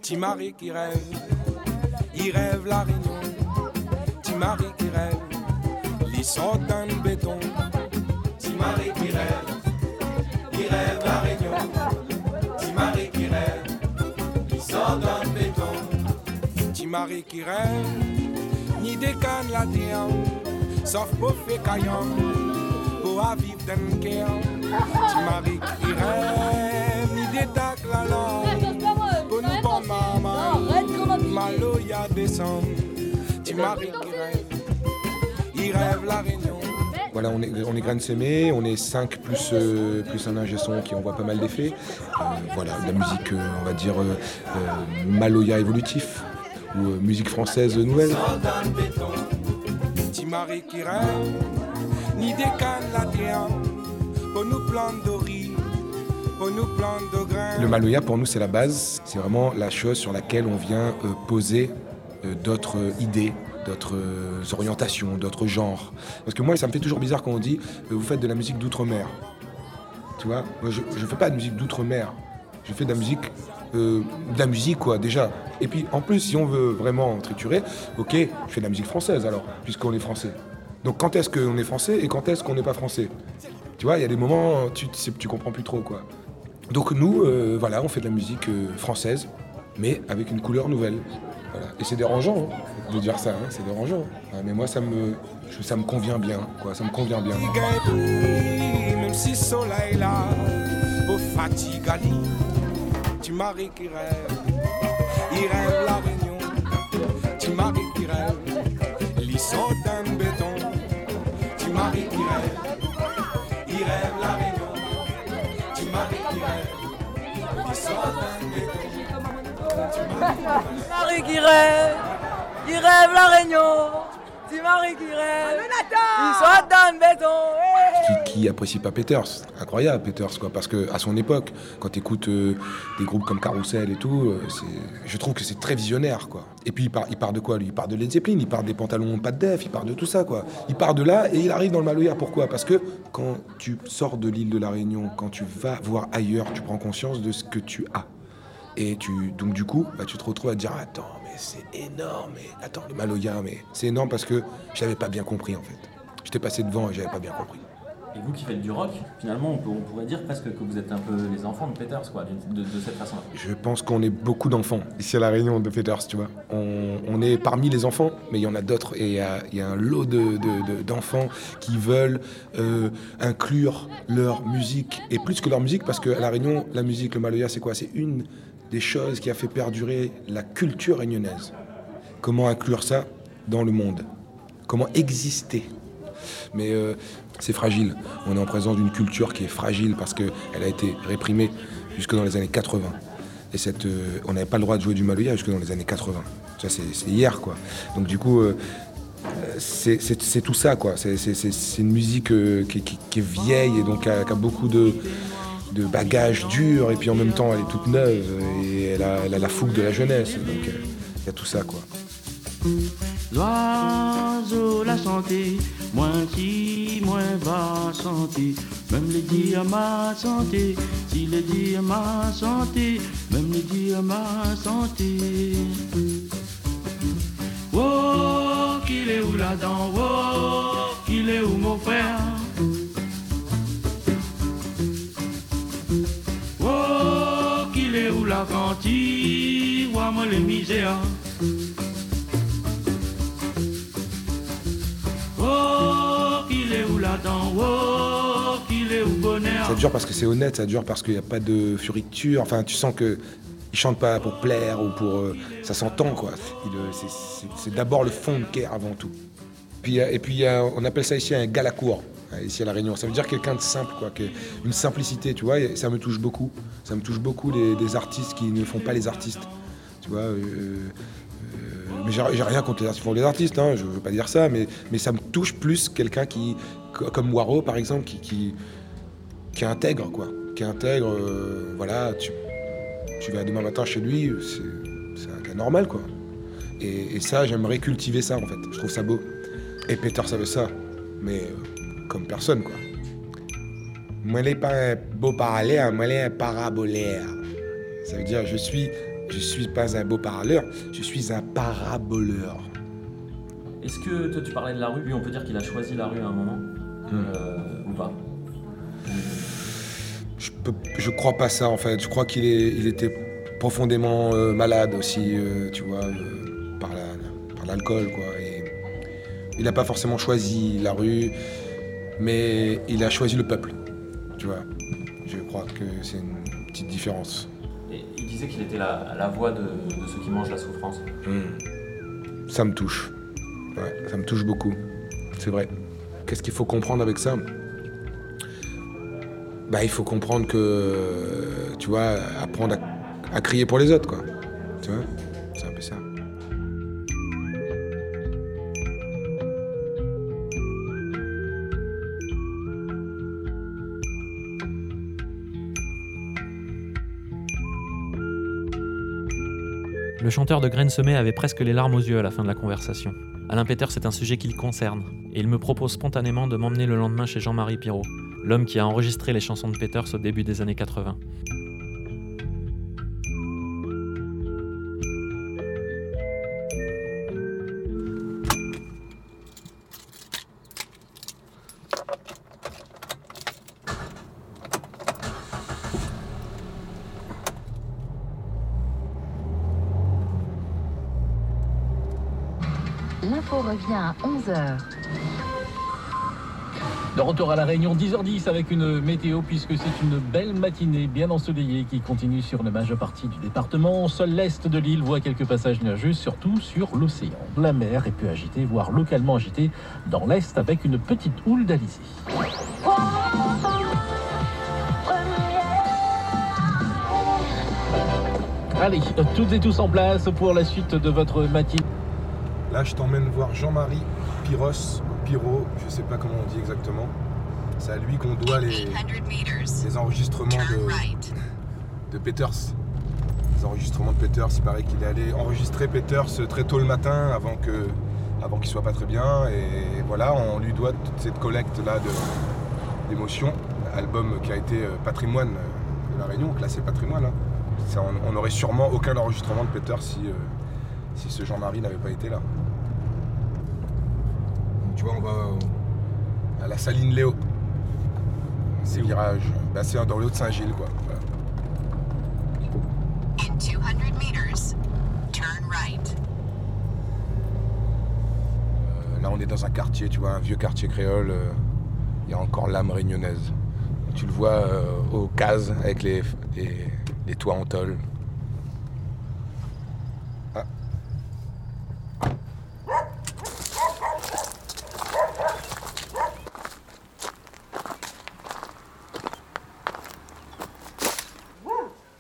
Speaker 16: Timari qui rêve, il rêve la réunion. Timari qui rêve, il sort dans le béton. Timari qui rêve, il rêve la réunion. Timari qui rêve, il sort dans le béton. Timari qui rêve, ni des cannes la terre, sauf pour faire caillant, pour vivre dans le cœur. Timari qui rêve, ni tacs la langue, nous bon maman, Maloya descend. Timari qui rêve, il rêve la réunion.
Speaker 17: Voilà, on est, on est graines semées, on est 5 plus, euh, plus un ingé son qui envoie pas mal d'effets. Euh, voilà, de la musique, euh, on va dire, euh, euh, Maloya évolutif ou euh, musique française nouvelle.
Speaker 16: Timari qui rêve, ni des cannes la pour nous planter
Speaker 17: Le Maloya, pour nous, c'est la base. C'est vraiment la chose sur laquelle on vient euh, poser euh, d'autres idées, d'autres euh, orientations, d'autres genres. Parce que moi, ça me fait toujours bizarre quand on dit euh, vous faites de la musique d'outre-mer. Tu vois je ne fais pas de musique d'outre-mer. Je fais de la musique, euh, de la musique, quoi, déjà. Et puis, en plus, si on veut vraiment triturer, ok, je fais de la musique française, alors, puisqu'on est français. Donc, quand est-ce qu'on est français et quand est-ce qu'on n'est pas français? Tu vois, il y a des moments, tu, tu, tu comprends plus trop, quoi. Donc, nous, euh, voilà, on fait de la musique euh, française, mais avec une couleur nouvelle. Voilà. Et c'est dérangeant hein, de dire ça, hein, c'est dérangeant. Ouais, mais moi, ça me, je- ça me convient bien, quoi, ça me convient bien.
Speaker 16: Même si le soleil là, au fatigue Ali, tu maries qui rêve, il rêve la réunion, tu maries qui rêve, ils
Speaker 18: Marie qui rêve, il rêve la Réunion. C'est Marie qui rêve, il soit dans le béton.
Speaker 17: Qui, apprécie pas Peters. Incroyable Peters quoi, parce que à son époque, quand tu écoutes des groupes comme Carousel et tout, euh, je trouve que c'est très visionnaire quoi. Et puis il part, il part de quoi lui? Il part de Led Zeppelin, il part des pantalons pas de def, il part de tout ça quoi. Il part de là et il arrive dans le Maloya. Pourquoi? Parce que quand tu sors de l'île de la Réunion, quand tu vas voir ailleurs, tu prends conscience de ce que tu as. Et tu, donc du coup, bah, tu te retrouves à dire attends, mais c'est énorme, mais attends, le Maloya, mais c'est énorme parce que j'avais pas bien compris en fait. J'étais passé devant et j'avais pas bien compris.
Speaker 3: Et vous qui faites du rock, finalement, on, pourrait dire presque que vous êtes un peu les enfants de Peters, quoi, de, cette façon-là.
Speaker 17: Je pense qu'on est beaucoup d'enfants ici à la Réunion de Peters, tu vois. On, est parmi les enfants, mais il y en a d'autres et il y a, un lot de- de- de- d'enfants qui veulent euh, inclure leur musique et plus que leur musique, parce qu'à la Réunion, la musique, le Maloya, c'est quoi? C'est une des choses qui a fait perdurer la culture réunionnaise. Comment inclure ça dans le monde? Comment exister? Mais euh, c'est fragile. On est en présence d'une culture qui est fragile parce qu'elle a été réprimée jusque dans les années 80. Et cette, euh, on n'avait pas le droit de jouer du Maloya jusque dans les années 80. Ça, c'est hier, quoi. Donc, du coup, euh, c'est tout ça, quoi. C'est une musique qui, est vieille et donc qui a, beaucoup de, bagages durs. Et puis en même temps, elle est toute neuve et elle a, la fougue de la jeunesse. Donc, il y a tout ça, quoi.
Speaker 5: L'oiseau, la santé, moins si, moins va santé. Même les dire ma santé, si les dire ma santé, même les dire ma santé. Oh, qu'il est où là-dedans, oh, qu'il est où mon frère? Oh, qu'il est où la cantine, vois-moi les misères.
Speaker 17: Ça dure parce que c'est honnête, ça dure parce qu'il n'y a pas de furiture. Enfin, tu sens que ils chantent pas pour plaire ou pour. euh, ça s'entend quoi. Il, euh, c'est- d'abord le fond de cœur avant tout. Puis, euh, et puis il on appelle ça ici un galacourt, euh, ici à la Réunion. Ça veut dire quelqu'un de simple, quoi, une simplicité, tu vois. Et ça me touche beaucoup. Ça me touche beaucoup des artistes qui ne font pas les artistes, tu vois. Mais j'ai rien contre les artistes les hein, je veux pas dire ça, mais, mais ça me touche plus quelqu'un qui, co- comme Waro par exemple, qui, qui, qui intègre, quoi. Qui intègre, euh, voilà, tu, tu vas demain matin chez lui, c'est un gars normal, quoi. Et, ça, j'aimerais cultiver ça, en fait. Je trouve ça beau. Et Peter savait ça, mais euh, comme personne, quoi. Moi, n'est pas un beau parleur, moi, est un parabolaire. Ça veut dire, je suis, je suis pas un beau parleur, je suis un paraboleur.
Speaker 3: Est-ce que toi tu parlais de la rue, lui on peut dire qu'il a choisi la rue à un moment euh, ou pas
Speaker 17: Je, peux, je crois pas ça en fait. Je crois qu'il il était profondément euh, malade aussi, euh, tu vois, par la- par l'alcool quoi. Et il n'a pas forcément choisi la rue, mais il a choisi le peuple, tu vois. Je crois que c'est une petite différence.
Speaker 3: Disait qu'il était la, voix de, ceux qui mangent la souffrance.
Speaker 17: Hmm. Ça me touche. Ça me touche beaucoup. C'est vrai. Qu'est-ce qu'il faut comprendre avec ça? Bah, il faut comprendre que, tu vois, apprendre à, crier pour les autres, quoi.
Speaker 3: Le chanteur de Graines semées avait presque les larmes aux yeux à la fin de la conversation. Alain Peters c'est un sujet qui le concerne, et il me propose spontanément de m'emmener le lendemain chez Jean-Marie Pirot, l'homme qui a enregistré les chansons de Peters au début des années 80.
Speaker 19: Retour à la Réunion, 10h10 avec une météo puisque c'est une belle matinée bien ensoleillée qui continue sur la majeure partie du département. Seul l'est de l'île voit quelques passages nuageux, surtout sur l'océan. La mer est peu agitée, voire localement agitée dans l'est avec une petite houle d'alizé. Allez, toutes et tous en place pour la suite de votre matinée.
Speaker 17: Là, je t'emmène voir Jean-Marie Pyros, Pyro, je sais pas comment on dit exactement. C'est à lui qu'on doit les, les enregistrements de, de Peters. Les enregistrements de Peters, il paraît qu'il est allé enregistrer Peters très tôt le matin avant que avant qu'il soit pas très bien. Et voilà, on lui doit toute cette collecte là d'émotions. Album qui a été euh, patrimoine de la Réunion, classé patrimoine. hein. Ça, on n'aurait sûrement aucun enregistrement de Peters si, euh, si ce Jean-Marie n'avait pas été là. Tu vois, on va à la Saline Léo. C'est virage. Bah, c'est dans le Haut-de-Saint-Gilles, quoi. Voilà.
Speaker 20: In 200 meters, turn right.
Speaker 17: Euh, Là, on est dans un quartier, tu vois, un vieux quartier créole. euh, Il y a encore l'âme réunionnaise. Tu le vois euh, aux cases avec les, les, les toits en tôle. Ah.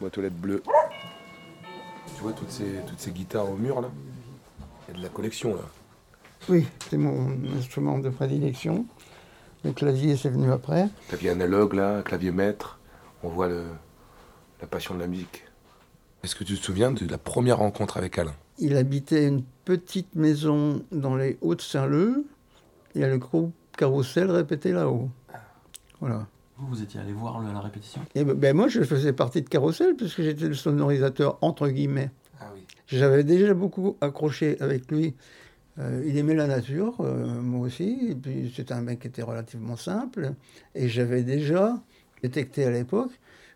Speaker 17: Boîte aux lettres bleues. Tu vois toutes ces, toutes ces guitares au mur là Il y a de la collection là.
Speaker 21: Oui, c'est mon instrument de prédilection. Le clavier, c'est venu après.
Speaker 17: Clavier analogue là, clavier maître, on voit le- la passion de la musique. Est-ce que tu te souviens de la première rencontre avec Alain?
Speaker 21: Il habitait une petite maison dans les Hauts-de-Saint-Leu. Et le groupe Carrousel répétait là-haut. Voilà.
Speaker 3: Vous, vous étiez allé voir la répétition?
Speaker 21: Et ben, ben, moi, je faisais partie de Carrousel puisque j'étais le sonorisateur entre guillemets. J'avais déjà beaucoup accroché avec lui. Euh, il aimait la nature, euh, moi aussi. Et puis c'était un mec qui était relativement simple. Et j'avais déjà détecté à l'époque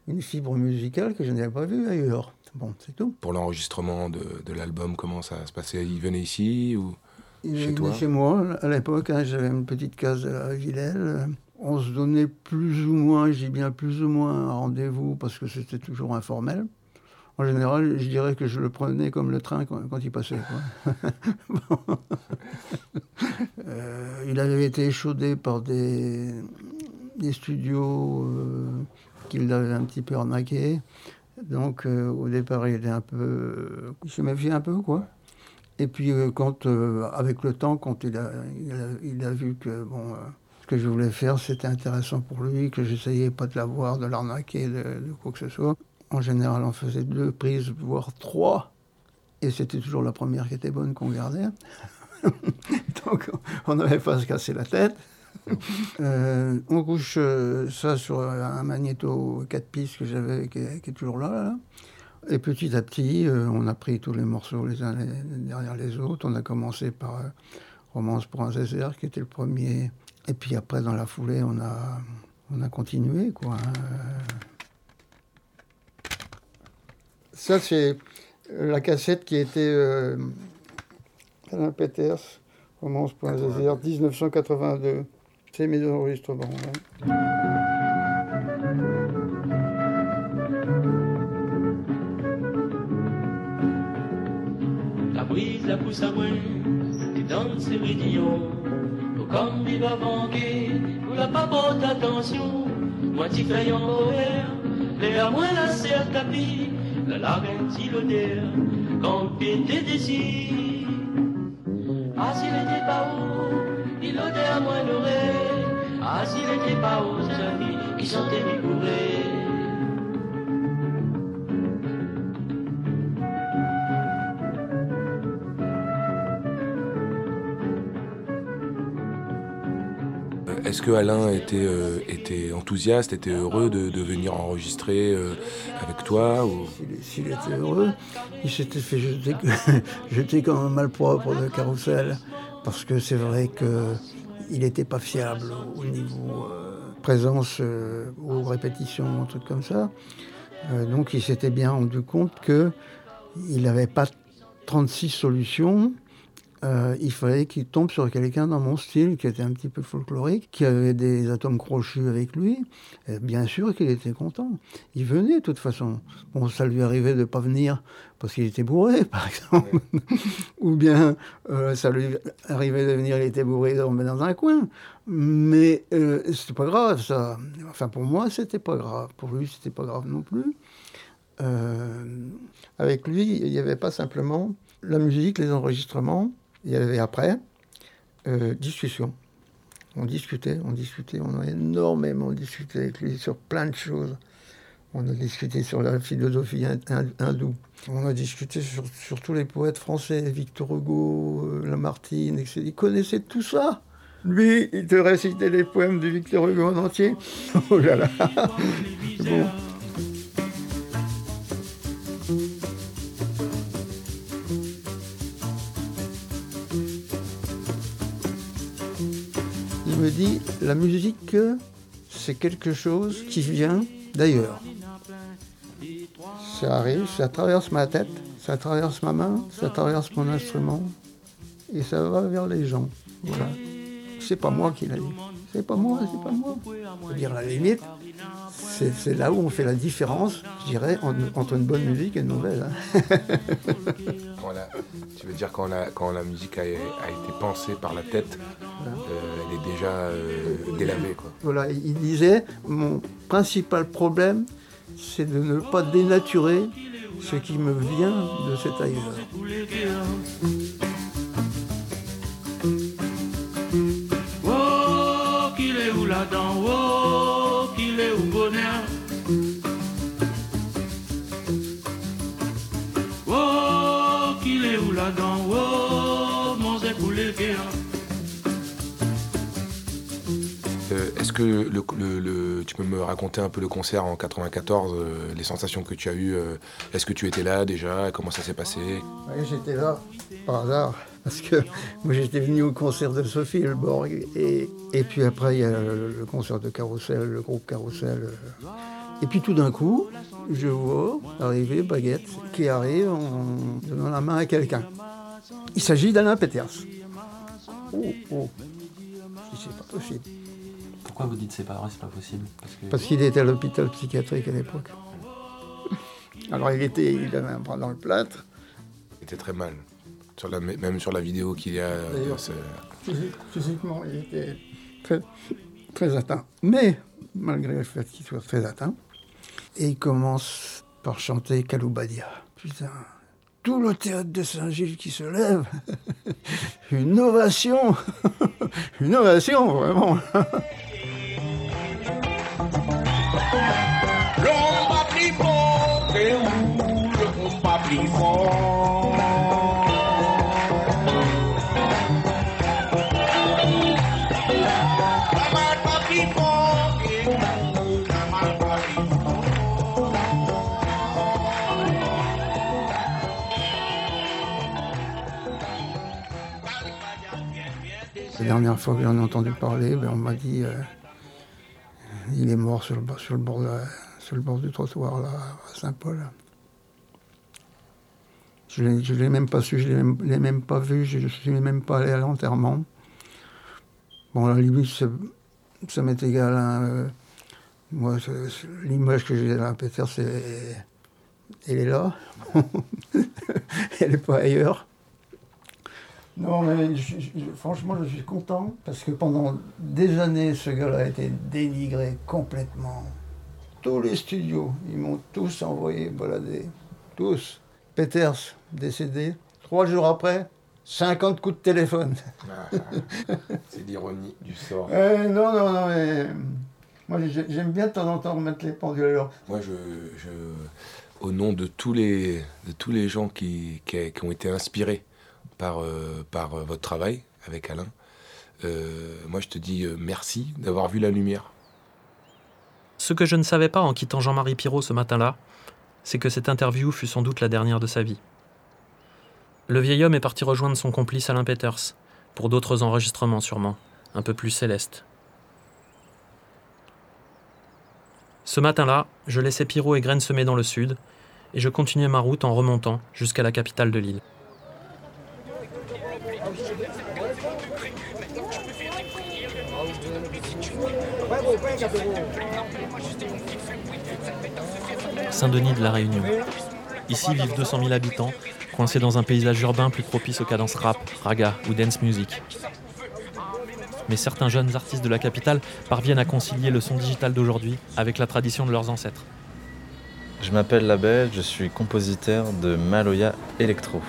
Speaker 21: une fibre musicale que je n'avais pas vue ailleurs. Bon, c'est tout.
Speaker 17: Pour l'enregistrement de, de l'album, comment ça se passait? Il venait ici ou
Speaker 21: Il
Speaker 17: chez toi?
Speaker 21: chez moi, à l'époque, hein, j'avais une petite case à la Villelle. On se donnait plus ou moins, dis bien plus ou moins, un rendez-vous parce que c'était toujours informel. En général, je dirais que je le prenais comme le train quand, il passait. Euh, il avait été échaudé par des, studios euh, qui l'avaient un petit peu arnaqué. Donc, euh, au départ, il était un peu. il se méfiait un peu, quoi. Et puis, euh, quand, avec le temps, quand il a, il a, vu que bon, ce que je voulais faire, c'était intéressant pour lui, que j'essayais pas de l'avoir, de l'arnaquer, de quoi que ce soit. En général, on faisait deux prises, voire trois. Et c'était toujours la première qui était bonne qu'on gardait. Donc, on n'avait pas à se casser la tête. Euh, on couche euh, ça sur un magnéto 4 pistes que j'avais, qui, est- qui est toujours là, là. Et petit à petit, euh, on a pris tous les morceaux les uns derrière les autres. On a commencé par Romance pour un Césaire, qui était le premier. Et puis après, dans la foulée, on a, on a continué, quoi. hein. Ça, c'est la cassette qui était euh, Alain Peters, Romance pour un Césaire, 1982. C'est mes enregistrements. ouais.
Speaker 5: La brise la pousse à moins, et dans ses rédillons, au comme il va manquer, nous la pas bonne attention, moi t'y en horaire, les à moins la serre tapis, la quand le pied était décis. Ah s'il était pas haut, il l'odeur moins l'oreille, ah
Speaker 17: est-ce que Alain était, euh, était enthousiaste, était heureux de, venir enregistrer euh, avec toi ou...
Speaker 21: S'il était heureux, il s'était fait jeter, jeter comme un malpropre de carrousel, parce que c'est vrai qu'il n'était pas fiable au niveau euh, présence aux répétitions, un truc comme ça. Donc il s'était bien rendu compte qu'il n'avait pas 36 solutions. Euh, il fallait qu'il tombe sur quelqu'un dans mon style qui était un petit peu folklorique, qui avait des atomes crochus avec lui. Et bien sûr qu'il était content. Il venait de toute façon. Bon, ça lui arrivait de ne pas venir parce qu'il était bourré, par exemple. Ou bien euh, ça lui arrivait de venir, il était bourré, il dormait dans un coin. Mais euh, c'était pas grave, ça. Enfin, pour moi, c'était pas grave. Pour lui, c'était pas grave non plus. Euh, avec lui, il n'y avait pas simplement la musique, les enregistrements. Il y avait après euh, discussion. On discutait, on discutait, on a énormément discuté avec lui sur plein de choses. On a discuté sur la philosophie hin- hin- hindoue. On a discuté sur, sur tous les poètes français, Victor Hugo, euh, Lamartine, etc. Il connaissait tout ça. Lui, il te récitait les poèmes de Victor Hugo en entier. Oh là là. Bon. La musique, c'est quelque chose qui vient d'ailleurs. Ça arrive, ça traverse ma tête, ça traverse ma main, ça traverse mon instrument, et ça va vers les gens. Voilà. C'est pas moi qui l'a dit. C'est pas moi, c'est pas moi. Dire, la limite, c'est c'est là où on fait la différence, je dirais, en- entre une bonne musique et une mauvaise. hein.
Speaker 17: Quand la- tu veux dire quand la, quand la musique a, a été pensée par la tête, euh, elle est déjà euh, délavée quoi.
Speaker 21: Voilà, il disait, mon principal problème, c'est de ne pas dénaturer ce qui me vient de cet ailleurs.
Speaker 5: Qu'il est où là-dedans Oh, qu'il est où bonheur? Oh, qu'il est où là-dedans Oh, mon Zé poulet
Speaker 17: Euh, Est-ce que le, le- le- tu peux me raconter un peu le concert en 94, euh, les sensations que tu as eues euh, Est-ce que tu étais là déjà? Comment ça s'est passé?
Speaker 21: Ouais, j'étais là, par hasard, parce que moi j'étais venu au concert de Sophie Elborg, et, et puis après il y a le, le concert de Carousel, le groupe Carousel. Et puis tout d'un coup, je vois arriver Baguette, qui arrive en donnant la main à quelqu'un. Il s'agit d'Alain Peters. Oh, oh, Je dis, c'est pas possible.
Speaker 7: Pourquoi vous dites c'est pas vrai, c'est pas possible? Parce que
Speaker 21: Parce qu'il était à l'hôpital psychiatrique à l'époque. Alors il était, il avait un bras dans le plâtre.
Speaker 17: Il était très mal. Sur la, même sur la vidéo qu'il y a.
Speaker 21: D'ailleurs,
Speaker 17: c'est-
Speaker 21: Physique- Physiquement, il était très, très atteint. Mais, malgré le fait qu'il soit très atteint, et il commence par chanter Kaloubadia. Putain, tout le théâtre de Saint-Gilles qui se lève. Une ovation Une ovation, vraiment
Speaker 5: L'homme a pris fort, et où le fort.
Speaker 21: Dernière fois que j'en ai entendu parler, ben, on m'a dit euh, il est mort sur le, bord- de la- du trottoir là, à Saint-Paul. Je ne l'ai même pas su, je ne l'ai même, pas vu, je ne suis même pas allé à l'enterrement. Bon, à la limite, ça, m'est égal. hein, euh, moi, l'image que j'ai d'Alain Peter, c'est. Elle est là. Elle n'est pas ailleurs. Non, mais je- je- franchement, je suis content parce que pendant des années, ce gars-là a été dénigré complètement. Tous les studios, ils m'ont tous envoyé balader. Tous. Peters, décédé. Trois jours après, 50 coups de téléphone.
Speaker 17: C'est l'ironie du sort.
Speaker 21: Eh, non, non, non, mais. Moi, j'ai- j'aime bien de temps en temps remettre les pendules à l'heure.
Speaker 17: Moi, je, je- au nom de tous les, de tous les gens qui, qui, qui ont été inspirés par, euh, euh, votre travail avec Alain, euh, moi je te dis merci d'avoir vu la lumière.
Speaker 3: Ce que je ne savais pas en quittant Jean-Marie Pirot ce matin-là, c'est que cette interview fut sans doute la dernière de sa vie. Le vieil homme est parti rejoindre son complice Alain Peters, pour d'autres enregistrements sûrement, un peu plus célestes. Ce matin-là, je laissais Pirot et Graine semer dans le sud, et je continuais ma route en remontant jusqu'à la capitale de l'île. Saint-Denis de la Réunion. Ici vivent 200 000 habitants, coincés dans un paysage urbain plus propice aux cadences rap, raga ou dance music. Mais certains jeunes artistes de la capitale parviennent à concilier le son digital d'aujourd'hui avec la tradition de leurs ancêtres.
Speaker 22: Je m'appelle Label, je suis compositeur de Maloya Electro.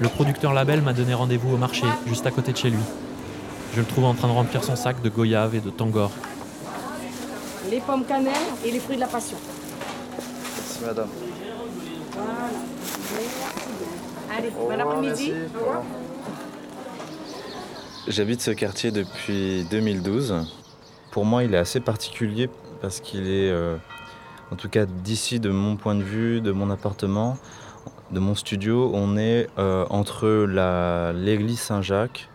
Speaker 3: Le producteur label m'a donné rendez-vous au marché, juste à côté de chez lui. Je le trouve en train de remplir son sac de goyave et de tangor.
Speaker 23: Les pommes cannelle et les fruits de la passion.
Speaker 22: Merci madame.
Speaker 23: Voilà. Allez, bon après-midi.
Speaker 22: J'habite ce quartier depuis 2012. Pour moi, il est assez particulier parce qu'il est, euh, en tout cas d'ici, de mon point de vue, de mon appartement, de mon studio, on est euh, entre l'église Saint-Jacques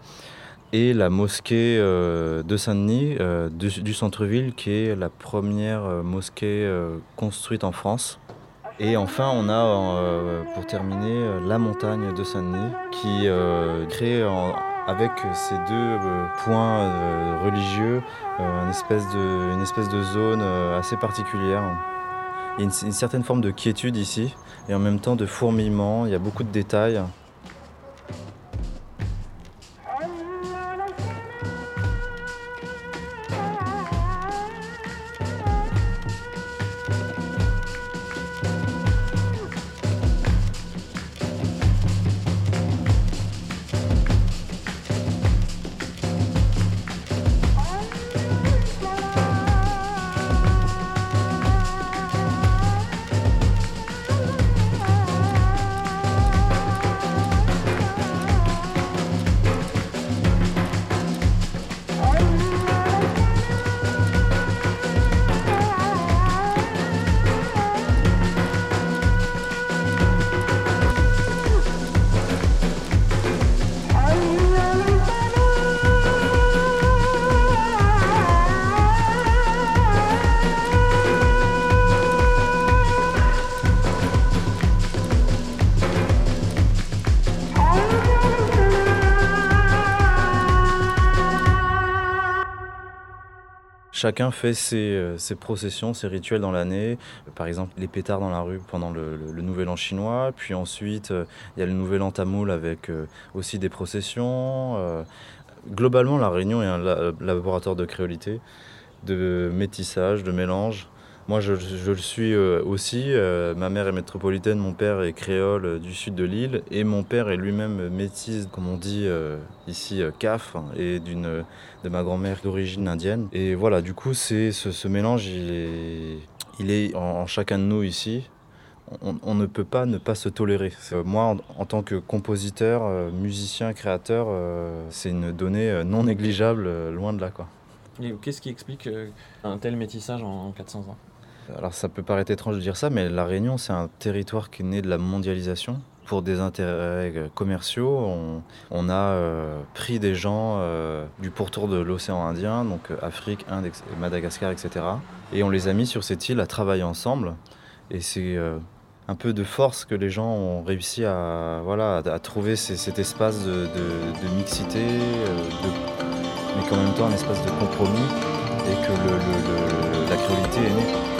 Speaker 22: et la mosquée euh, de Saint-Denis euh, du, centre-ville, qui est la première mosquée construite en France. Et enfin, on a, pour terminer, la montagne de Saint-Denis, qui crée avec ces deux points religieux une, espèce de, zone assez particulière. Il y a une, certaine forme de quiétude ici, et en même temps de fourmillement, il y a beaucoup de détails. Chacun fait ses, euh, ses processions, ses rituels dans l'année. Par exemple, les pétards dans la rue pendant le, le- Nouvel An chinois. Puis ensuite, euh, il y a le Nouvel An tamoul avec euh, aussi des processions. Globalement, La Réunion est un la- laboratoire de créolité, de métissage, de mélange. Moi, je, le suis euh, aussi. Euh, ma mère est métropolitaine, mon père est créole euh, du sud de l'île. Et mon père est lui-même métis, comme on dit ici, CAF, et d'une, de ma grand-mère d'origine indienne. Et voilà, du coup, c'est, ce, mélange, il est, en, chacun de nous ici. On, ne peut pas ne pas se tolérer. Moi, en, tant que compositeur, musicien, créateur, c'est une donnée non négligeable, loin de là. Quoi.
Speaker 3: Qu'est-ce qui explique un tel métissage en 400 ans?
Speaker 22: Alors ça peut paraître étrange de dire ça, mais la Réunion, c'est un territoire qui est né de la mondialisation. Pour des intérêts euh, commerciaux, on, a euh, pris des gens euh, du pourtour de l'océan Indien, donc Afrique, Inde, Madagascar, etc. Et on les a mis sur cette île à travailler ensemble. Et c'est un peu de force que les gens ont réussi à, voilà, à, trouver cet espace de, mixité, mais qu'en même temps un espace de compromis, et que la créolité est née.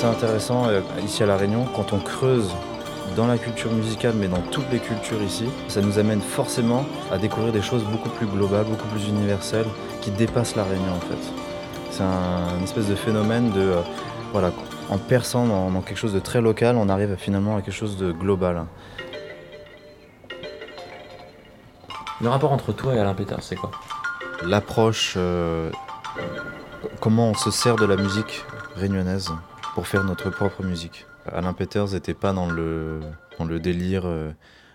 Speaker 22: Assez intéressant euh, ici à La Réunion. Quand on creuse dans la culture musicale, mais dans toutes les cultures ici, ça nous amène forcément à découvrir des choses beaucoup plus globales, beaucoup plus universelles, qui dépassent la Réunion en fait. C'est un, une espèce de phénomène de, euh, voilà, en perçant dans, dans quelque chose de très local, on arrive finalement à quelque chose de global.
Speaker 3: Le rapport entre toi et Alain Peters, c'est quoi?
Speaker 22: L'approche, euh, comment on se sert de la musique réunionnaise pour faire notre propre musique. Alain Peters n'était pas dans le, délire euh,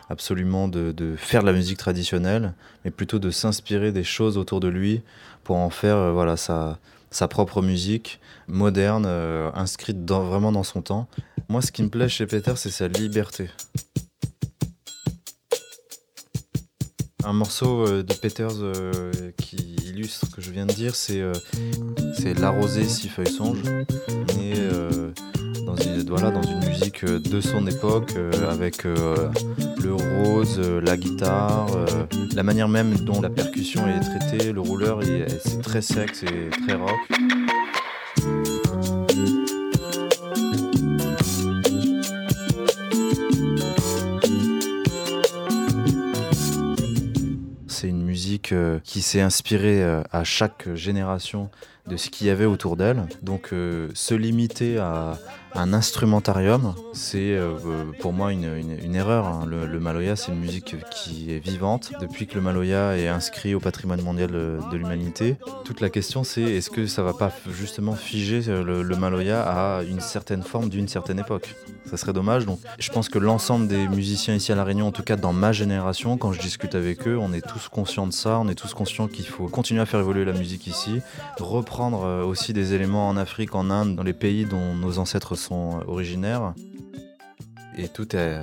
Speaker 22: absolument de, faire de la musique traditionnelle, mais plutôt de s'inspirer des choses autour de lui pour en faire euh, sa, propre musique moderne, euh, inscrite vraiment dans son temps. Moi, ce qui me plaît chez Peters, c'est sa liberté. Un morceau de Peters qui illustre que je viens de dire, c'est euh, c'est L'arrosé, six feuilles songe. On est euh, dans, une, voilà, dans une musique euh, de son époque, euh, avec le rose, la guitare, la manière même dont la percussion est traitée, le rouleur, c'est très sec, c'est très rock. Qui s'est inspirée euh, à chaque génération de ce qu'il y avait autour d'elle. Donc euh, se limiter à un instrumentarium, c'est euh, pour moi une, erreur. hein. Le, Maloya, c'est une musique qui est vivante. Depuis que le Maloya est inscrit au patrimoine mondial euh, de l'humanité, toute la question c'est est-ce que ça va pas justement figer euh, le, le Maloya à une certaine forme d'une certaine époque? Ça serait dommage. Donc, je pense que l'ensemble des musiciens ici à La Réunion, en tout cas dans ma génération, quand je discute avec eux, on est tous conscients de ça. On est tous conscients qu'il faut continuer à faire évoluer la musique ici, reprendre euh, aussi des éléments en Afrique, en Inde, dans les pays dont nos ancêtres sont euh, originaires. Et tout est,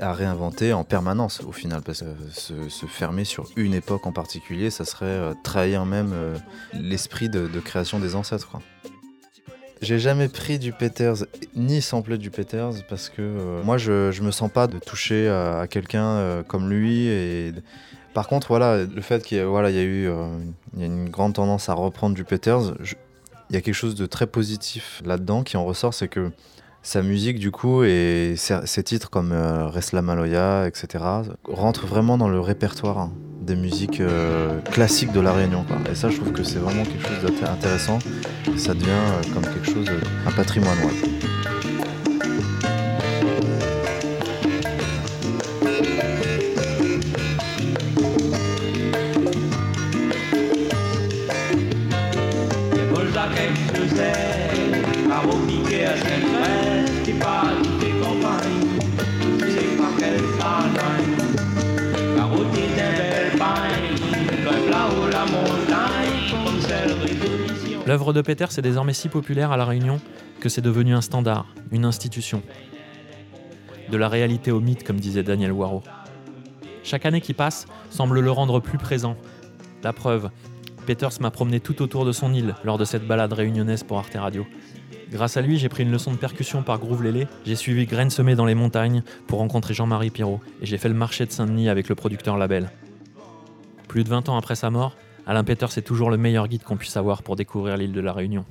Speaker 22: à réinventer en permanence au final, parce que se, se fermer sur une époque en particulier, ça serait euh, trahir même euh, l'esprit de, création des ancêtres. J'ai jamais pris du Peters ni samplé du Peters parce que euh, moi je, je me sens pas de toucher à, quelqu'un euh, comme lui et par contre voilà le fait qu'il y voilà il y a eu euh, une grande tendance à reprendre du Peters il y a quelque chose de très positif là-dedans qui en ressort c'est que sa musique du coup et ses, titres comme euh, Reste la Maloya etc rentrent vraiment dans le répertoire des musiques euh, classiques de la Réunion et ça je trouve que c'est vraiment quelque chose d'intéressant ça devient euh, comme quelque chose un patrimoine.
Speaker 3: L'œuvre de Peters est désormais si populaire à La Réunion que c'est devenu un standard, une institution. De la réalité au mythe, comme disait Daniel Waro. Chaque année qui passe semble le rendre plus présent. La preuve, Peters m'a promené tout autour de son île lors de cette balade réunionnaise pour Arte Radio. Grâce à lui, j'ai pris une leçon de percussion par Groove Lélé, j'ai suivi Graines semées dans les montagnes pour rencontrer Jean-Marie Pirot, et j'ai fait le marché de Saint-Denis avec le producteur Label. Plus de 20 ans après sa mort, Alain Peters est toujours le meilleur guide qu'on puisse avoir pour découvrir l'île de la Réunion.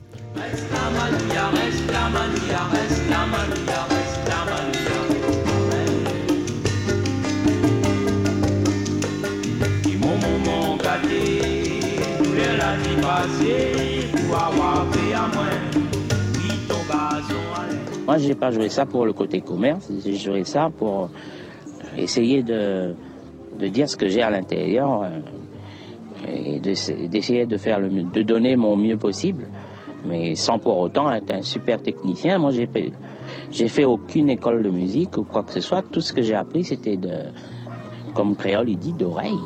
Speaker 24: Moi, j'ai pas joué ça pour le côté commerce, j'ai joué ça pour essayer de, de dire ce que j'ai à l'intérieur euh, et d'essa- d'essayer de faire le mieux, de donner mon mieux possible, mais sans pour autant être un super technicien. Moi, j'ai fait, j'ai fait aucune école de musique ou quoi que ce soit. Tout ce que j'ai appris, c'était de, comme créole, il dit, d'oreille.